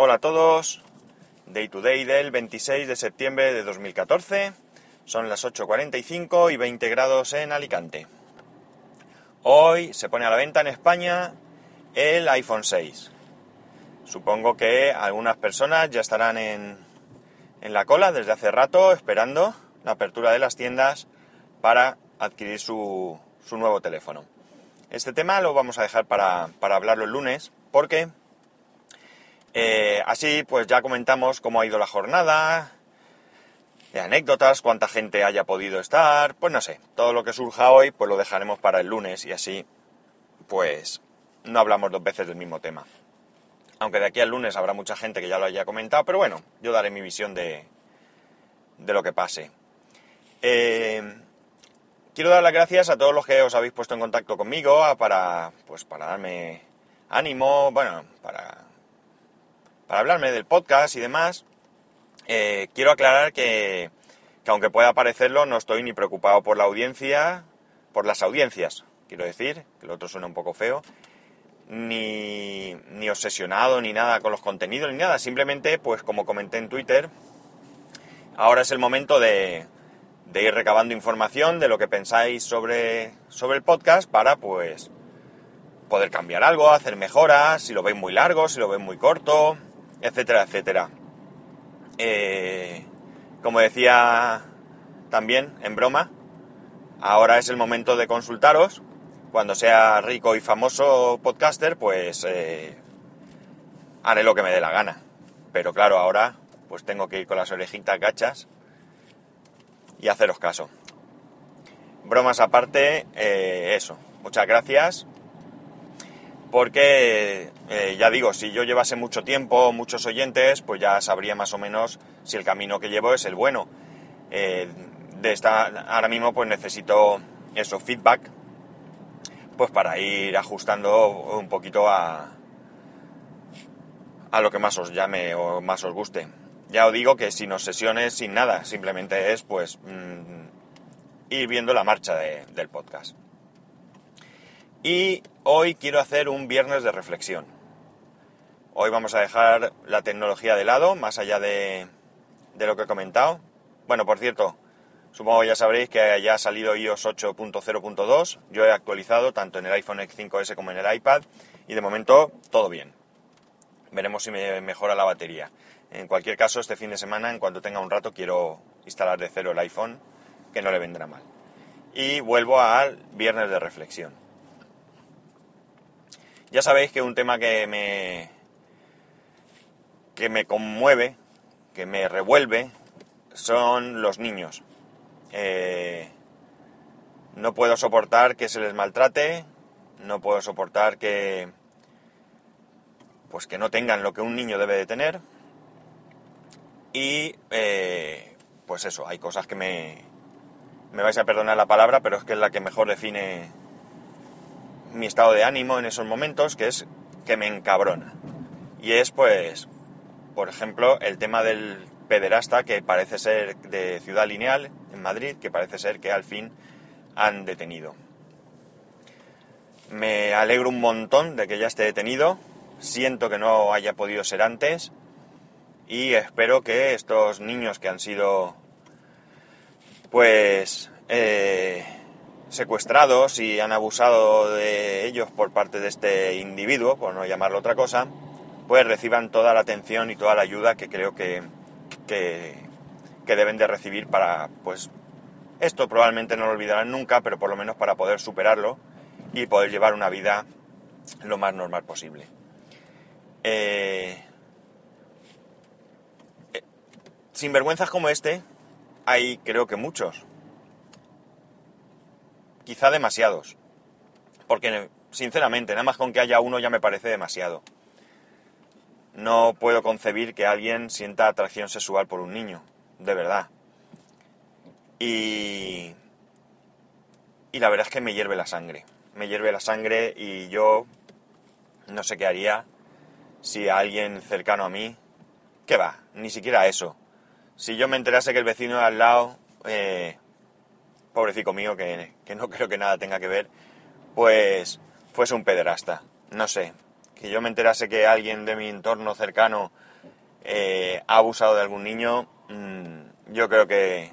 Hola a todos, Day to Day del 26 de septiembre de 2014, son las 8.45 y 20 grados en Alicante. Hoy se pone a la venta en España el iPhone 6. Supongo que algunas personas ya estarán en, en la cola desde hace rato esperando la apertura de las tiendas para adquirir su, su nuevo teléfono. Este tema lo vamos a dejar para, para hablarlo el lunes porque eh, así, pues ya comentamos cómo ha ido la jornada, de anécdotas, cuánta gente haya podido estar, pues no sé, todo lo que surja hoy, pues lo dejaremos para el lunes y así, pues no hablamos dos veces del mismo tema. Aunque de aquí al lunes habrá mucha gente que ya lo haya comentado, pero bueno, yo daré mi visión de, de lo que pase. Eh, quiero dar las gracias a todos los que os habéis puesto en contacto conmigo para, pues, para darme ánimo, bueno, para para hablarme del podcast y demás, eh, quiero aclarar que, aunque pueda parecerlo, no estoy ni preocupado por la audiencia, por las audiencias, quiero decir, que lo otro suena un poco feo, ni, ni obsesionado ni nada con los contenidos ni nada, simplemente, pues como comenté en Twitter, ahora es el momento de, de ir recabando información de lo que pensáis sobre, sobre el podcast para, pues, poder cambiar algo, hacer mejoras, si lo veis muy largo, si lo veis muy corto, etcétera, etcétera. Eh, como decía también en broma, ahora es el momento de consultaros. Cuando sea rico y famoso podcaster, pues eh, haré lo que me dé la gana. Pero claro, ahora pues tengo que ir con las orejitas gachas y haceros caso. Bromas aparte, eh, eso. Muchas gracias porque eh, ya digo, si yo llevase mucho tiempo, muchos oyentes, pues ya sabría más o menos si el camino que llevo es el bueno. Eh, de esta, ahora mismo pues necesito eso, feedback, pues para ir ajustando un poquito a, a lo que más os llame o más os guste. Ya os digo que sin obsesiones, sin nada, simplemente es pues mm, ir viendo la marcha del podcast. Y hoy quiero hacer un viernes de reflexión. Hoy vamos a dejar la tecnología de lado, más allá de, lo que he comentado. Bueno, por cierto, supongo ya sabréis que ya ha salido iOS 8.0.2. Yo he actualizado tanto en el iPhone X5S como en el iPad y de momento todo bien. Veremos si me mejora la batería. En cualquier caso, este fin de semana, en cuanto tenga un rato, quiero instalar de cero el iPhone, que no le vendrá mal. Y vuelvo al viernes de reflexión. Ya sabéis que un tema que me, que me conmueve, que me revuelve, son los niños. Eh, no puedo soportar que se les maltrate, no puedo soportar que pues que no tengan lo que un niño debe de tener y eh, pues eso, hay cosas que me me vais a perdonar la palabra, pero es que es la que mejor define mi estado de ánimo en esos momentos, que es que me encabrona. Y es pues, por ejemplo, el tema del pederasta que parece ser de Ciudad Lineal en Madrid, que parece ser que al fin han detenido. Me alegro un montón de que ya esté detenido, siento que no haya podido ser antes y espero que estos niños que han sido pues eh, secuestrados y han abusado de ellos por parte de este individuo, por no llamarlo otra cosa, pues reciban toda la atención y toda la ayuda que creo que, que, deben de recibir para, pues, esto probablemente no lo olvidarán nunca, pero por lo menos para poder superarlo y poder llevar una vida lo más normal posible. Eh, eh, sinvergüenzas como este hay creo que muchos quizá demasiados. Porque, sinceramente, nada más con que haya uno ya me parece demasiado. No puedo concebir que alguien sienta atracción sexual por un niño, de verdad. Y... Y la verdad es que me hierve la sangre. Me hierve la sangre y yo no sé qué haría si alguien cercano a mí... ¿Qué va? Ni siquiera eso. Si yo me enterase que el vecino de al lado eh, pobrecito mío, que, no creo que nada tenga que ver, pues fuese un pederasta. No sé, que yo me enterase que alguien de mi entorno cercano eh, ha abusado de algún niño, mm, yo creo que,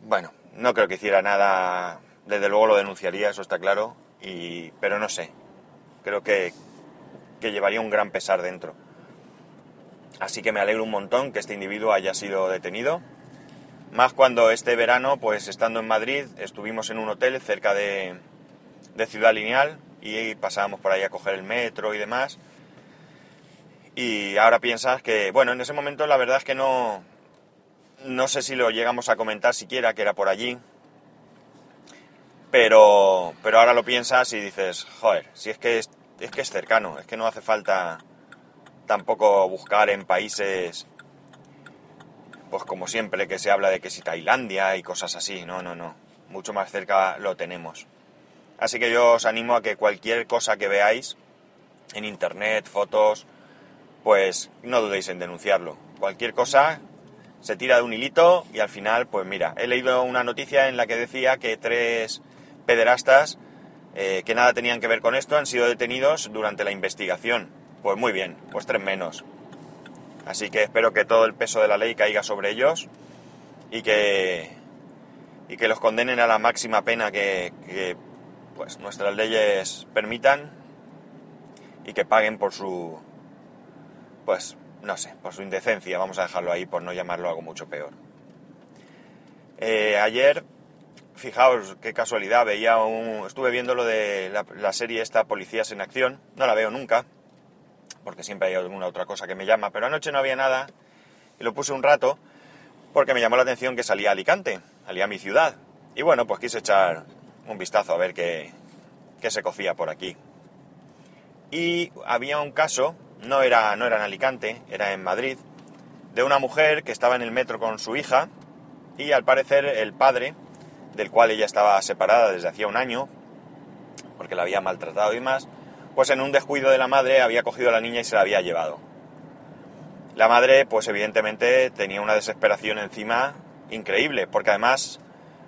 bueno, no creo que hiciera nada, desde luego lo denunciaría, eso está claro, y, pero no sé, creo que, que llevaría un gran pesar dentro. Así que me alegro un montón que este individuo haya sido detenido. Más cuando este verano, pues estando en Madrid, estuvimos en un hotel cerca de, de Ciudad Lineal y pasábamos por ahí a coger el metro y demás. Y ahora piensas que, bueno, en ese momento la verdad es que no, no sé si lo llegamos a comentar siquiera, que era por allí. Pero, pero ahora lo piensas y dices, joder, si es que es, es que es cercano, es que no hace falta tampoco buscar en países, pues como siempre que se habla de que si Tailandia y cosas así, no, no, no, mucho más cerca lo tenemos. Así que yo os animo a que cualquier cosa que veáis en internet, fotos, pues no dudéis en denunciarlo. Cualquier cosa se tira de un hilito y al final, pues mira, he leído una noticia en la que decía que tres pederastas eh, que nada tenían que ver con esto han sido detenidos durante la investigación. Pues muy bien, pues tres menos. Así que espero que todo el peso de la ley caiga sobre ellos y que, y que los condenen a la máxima pena que, pues nuestras leyes permitan y que paguen por su pues no sé, por su indecencia, vamos a dejarlo ahí por no llamarlo algo mucho peor. Eh, ayer, fijaos qué casualidad, veía un, estuve viendo lo de la, serie esta Policías en Acción, no la veo nunca, porque siempre hay alguna otra cosa que me llama, pero anoche no había nada y lo puse un rato porque me llamó la atención que salía Alicante, salía a mi ciudad. Y bueno, pues quise echar un vistazo a ver qué, qué se cocía por aquí. Y había un caso no era, no era en Alicante, era en Madrid, de una mujer que estaba en el metro con su hija y al parecer el padre, del cual ella estaba separada desde hacía un año, porque la había maltratado y más, pues en un descuido de la madre había cogido a la niña y se la había llevado. La madre, pues evidentemente tenía una desesperación encima increíble, porque además,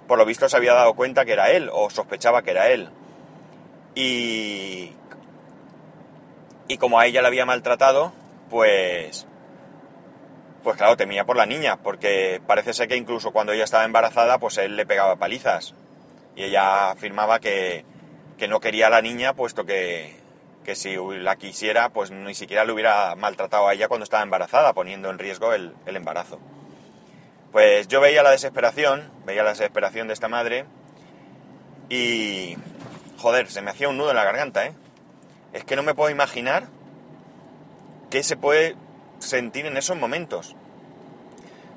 por lo visto, se había dado cuenta que era él, o sospechaba que era él. Y y como a ella la había maltratado, pues... Pues claro, temía por la niña, porque parece ser que incluso cuando ella estaba embarazada, pues él le pegaba palizas. Y ella afirmaba que, que no quería a la niña, puesto que, que si la quisiera, pues ni siquiera le hubiera maltratado a ella cuando estaba embarazada, poniendo en riesgo el, el, embarazo. Pues yo veía la desesperación, veía la desesperación de esta madre y... Joder, se me hacía un nudo en la garganta, ¿eh? es que no me puedo imaginar qué se puede sentir en esos momentos.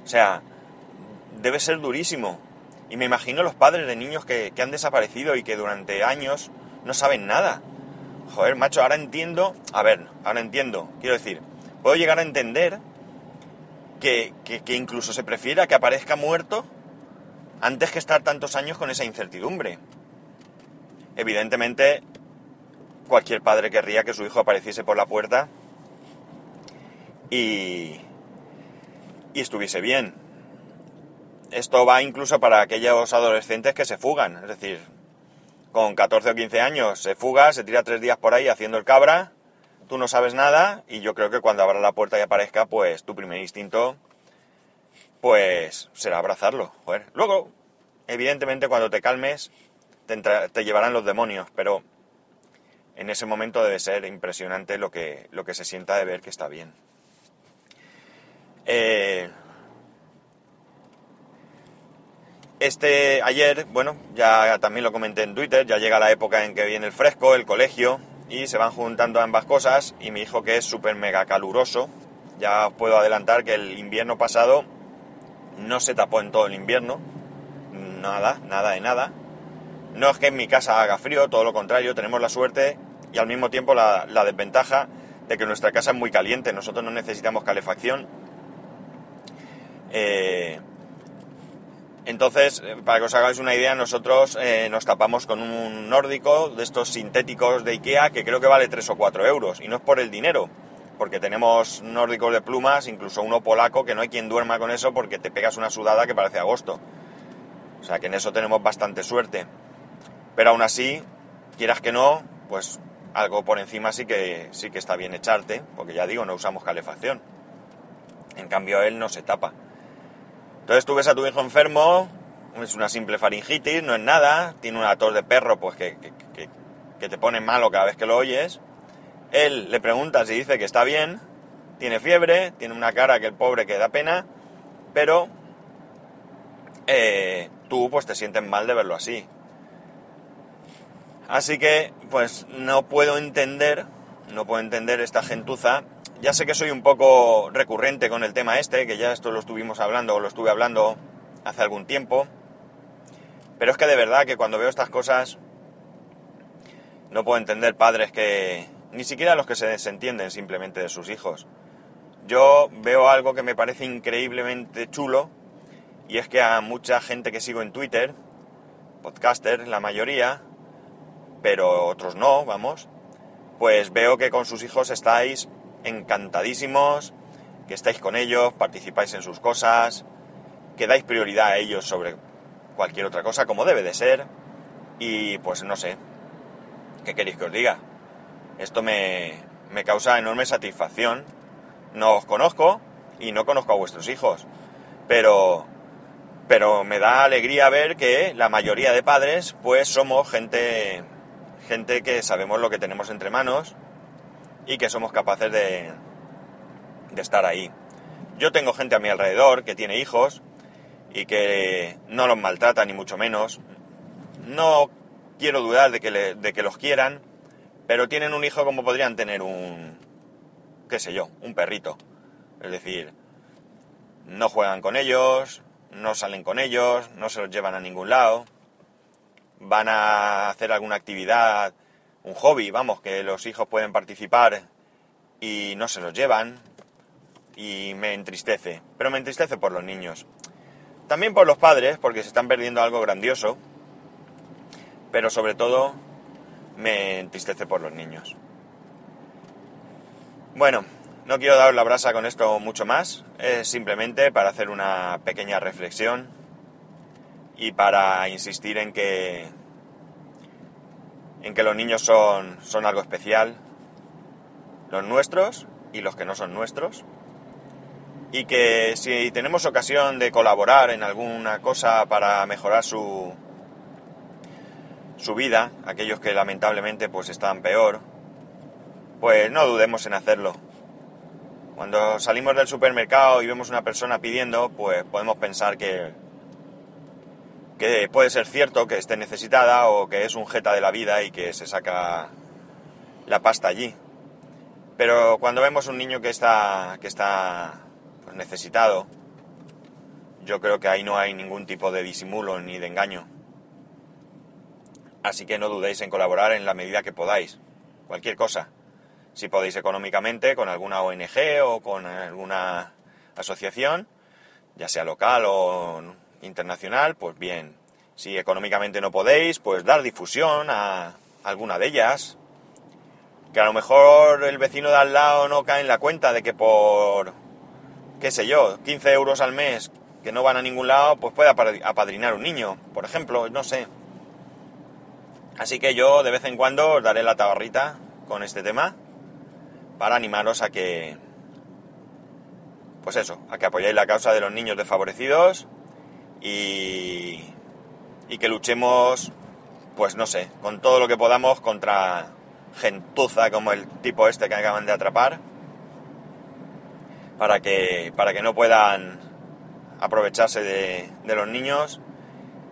O sea, debe ser durísimo. Y me imagino los padres de niños que, han desaparecido y que durante años no saben nada. Joder, macho, ahora entiendo. A ver, ahora entiendo. Quiero decir, puedo llegar a entender que, que incluso se prefiera que aparezca muerto antes que estar tantos años con esa incertidumbre. Evidentemente, cualquier padre querría que su hijo apareciese por la puerta y, y estuviese bien. Esto va incluso para aquellos adolescentes que se fugan, es decir, con 14 o 15 años se fuga, se tira tres días por ahí haciendo el cabra, tú no sabes nada y yo creo que cuando abra la puerta y aparezca, pues tu primer instinto, pues será abrazarlo. Luego, evidentemente cuando te calmes, te, llevarán los demonios, pero en ese momento debe ser impresionante lo que, lo que se sienta de ver que está bien. Eh, este ayer, bueno, ya también lo comenté en Twitter, ya llega la época en que viene el fresco, el colegio, y se van juntando ambas cosas, y mi hijo que es súper mega caluroso, ya os puedo adelantar que el invierno pasado no se tapó en todo el invierno, nada, nada de nada. No es que en mi casa haga frío, todo lo contrario, tenemos la suerte y al mismo tiempo la, desventaja de que nuestra casa es muy caliente, nosotros no necesitamos calefacción. Eh, entonces, eh, para que os hagáis una idea, nosotros eh, nos tapamos con un nórdico de estos sintéticos de Ikea que creo que vale 3 o 4 euros. Y no es por el dinero, porque tenemos nórdicos de plumas, incluso uno polaco, que no hay quien duerma con eso porque te pegas una sudada que parece agosto. O sea que en eso tenemos bastante suerte. Pero aún así, quieras que no, pues algo por encima sí que, sí que está bien echarte, porque ya digo, no usamos calefacción. En cambio, él no se tapa. Entonces tú ves a tu hijo enfermo, es una simple faringitis, no es nada, tiene una tos de perro, pues que, que te pone malo cada vez que lo oyes. Él le pregunta si dice que está bien, tiene fiebre, tiene una cara que el pobre que da pena, pero eh, tú pues te sientes mal de verlo así. Así que pues no puedo entender, no puedo entender esta gentuza. Ya sé que soy un poco recurrente con el tema este, que ya esto lo estuvimos hablando o lo estuve hablando hace algún tiempo. Pero es que de verdad que cuando veo estas cosas no puedo entender padres que ni siquiera los que se desentienden simplemente de sus hijos. Yo veo algo que me parece increíblemente chulo y es que a mucha gente que sigo en Twitter, podcasters la mayoría, pero otros no, vamos, pues veo que con sus hijos estáis encantadísimos, que estáis con ellos, participáis en sus cosas, que dais prioridad a ellos sobre cualquier otra cosa, como debe de ser, y pues no sé, ¿qué queréis que os diga? Esto me, me causa enorme satisfacción. No os conozco y no conozco a vuestros hijos, pero pero me da alegría ver que la mayoría de padres pues somos gente gente que sabemos lo que tenemos entre manos y que somos capaces de, de estar ahí. Yo tengo gente a mi alrededor que tiene hijos y que no los maltrata ni mucho menos. No quiero dudar de que, de que los quieran, pero tienen un hijo como podrían tener un, qué sé yo, un perrito. Es decir, no juegan con ellos, no salen con ellos, no se los llevan a ningún lado, van a hacer alguna actividad, un hobby, vamos, que los hijos pueden participar y no se los llevan y me entristece, pero me entristece por los niños. También por los padres, porque se están perdiendo algo grandioso, pero sobre todo me entristece por los niños. Bueno, no quiero dar la brasa con esto mucho más, es simplemente para hacer una pequeña reflexión y para insistir en que en que los niños son, son algo especial, los nuestros y los que no son nuestros, y que si tenemos ocasión de colaborar en alguna cosa para mejorar su, su vida, aquellos que lamentablemente pues están peor, pues no dudemos en hacerlo. Cuando salimos del supermercado y vemos una persona pidiendo, pues podemos pensar que, que puede ser cierto que esté necesitada o que es un jeta de la vida y que se saca la pasta allí. Pero cuando vemos un niño que está, que está pues, necesitado, yo creo que ahí no hay ningún tipo de disimulo ni de engaño. Así que no dudéis en colaborar en la medida que podáis. Cualquier cosa. Si podéis económicamente con alguna ONG o con alguna asociación, ya sea local o internacional, pues bien. Si económicamente no podéis, pues dar difusión a alguna de ellas. Que a lo mejor el vecino de al lado no cae en la cuenta de que por, qué sé yo, 15 euros al mes que no van a ningún lado, pues puede apadrinar un niño, por ejemplo, no sé. Así que yo de vez en cuando os daré la tabarrita con este tema para animaros a que, pues eso, a que apoyéis la causa de los niños desfavorecidos y, que luchemos, pues no sé, con todo lo que podamos contra gentuza como el tipo este que acaban de atrapar para que, para que no puedan aprovecharse de, de los niños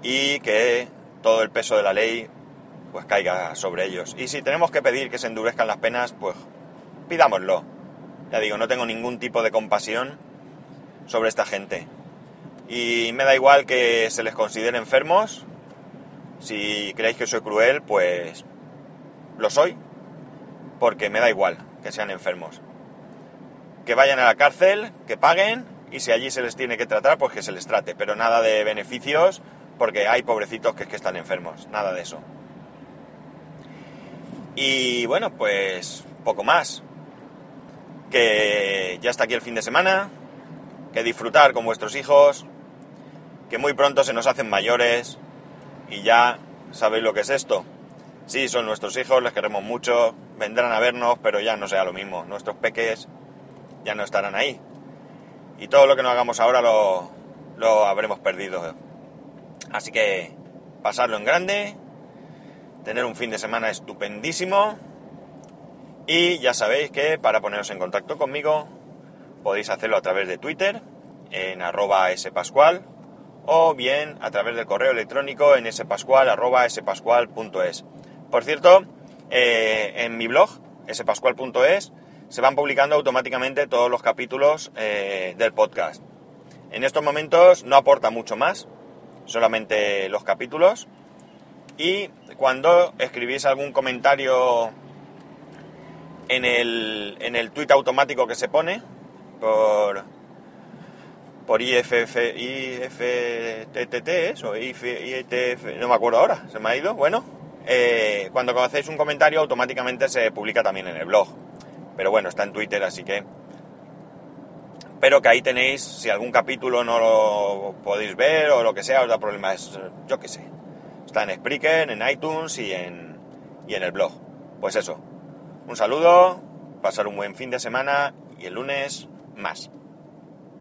y que todo el peso de la ley pues caiga sobre ellos. Y si tenemos que pedir que se endurezcan las penas, pues pidámoslo. Ya digo, no tengo ningún tipo de compasión sobre esta gente. Y me da igual que se les considere enfermos. Si creéis que soy cruel, pues lo soy. Porque me da igual que sean enfermos. Que vayan a la cárcel, que paguen y si allí se les tiene que tratar, pues que se les trate. Pero nada de beneficios porque hay pobrecitos que es que están enfermos. Nada de eso. Y bueno, pues poco más. Que ya está aquí el fin de semana, que disfrutar con vuestros hijos, que muy pronto se nos hacen mayores y ya sabéis lo que es esto. Sí, son nuestros hijos, les queremos mucho, vendrán a vernos, pero ya no será lo mismo. Nuestros peques ya no estarán ahí. Y todo lo que no hagamos ahora lo, lo habremos perdido. Así que pasarlo en grande, tener un fin de semana estupendísimo. Y ya sabéis que para poneros en contacto conmigo podéis hacerlo a través de Twitter en arroba spascual o bien a través del correo electrónico en spascual.es. Por cierto, eh, en mi blog spascual.es se van publicando automáticamente todos los capítulos eh, del podcast. En estos momentos no aporta mucho más, solamente los capítulos. Y cuando escribís algún comentario en el, en el tweet automático que se pone por, por IFF, IFTTT, o IFTF, no me acuerdo ahora, se me ha ido. Bueno, eh, cuando hacéis un comentario automáticamente se publica también en el blog. Pero bueno, está en Twitter, así que... Pero que ahí tenéis, si algún capítulo no lo podéis ver o lo que sea, os da problemas, yo qué sé. Está en Spreaker, en iTunes y en, y en el blog. Pues eso. Un saludo, pasar un buen fin de semana y el lunes más.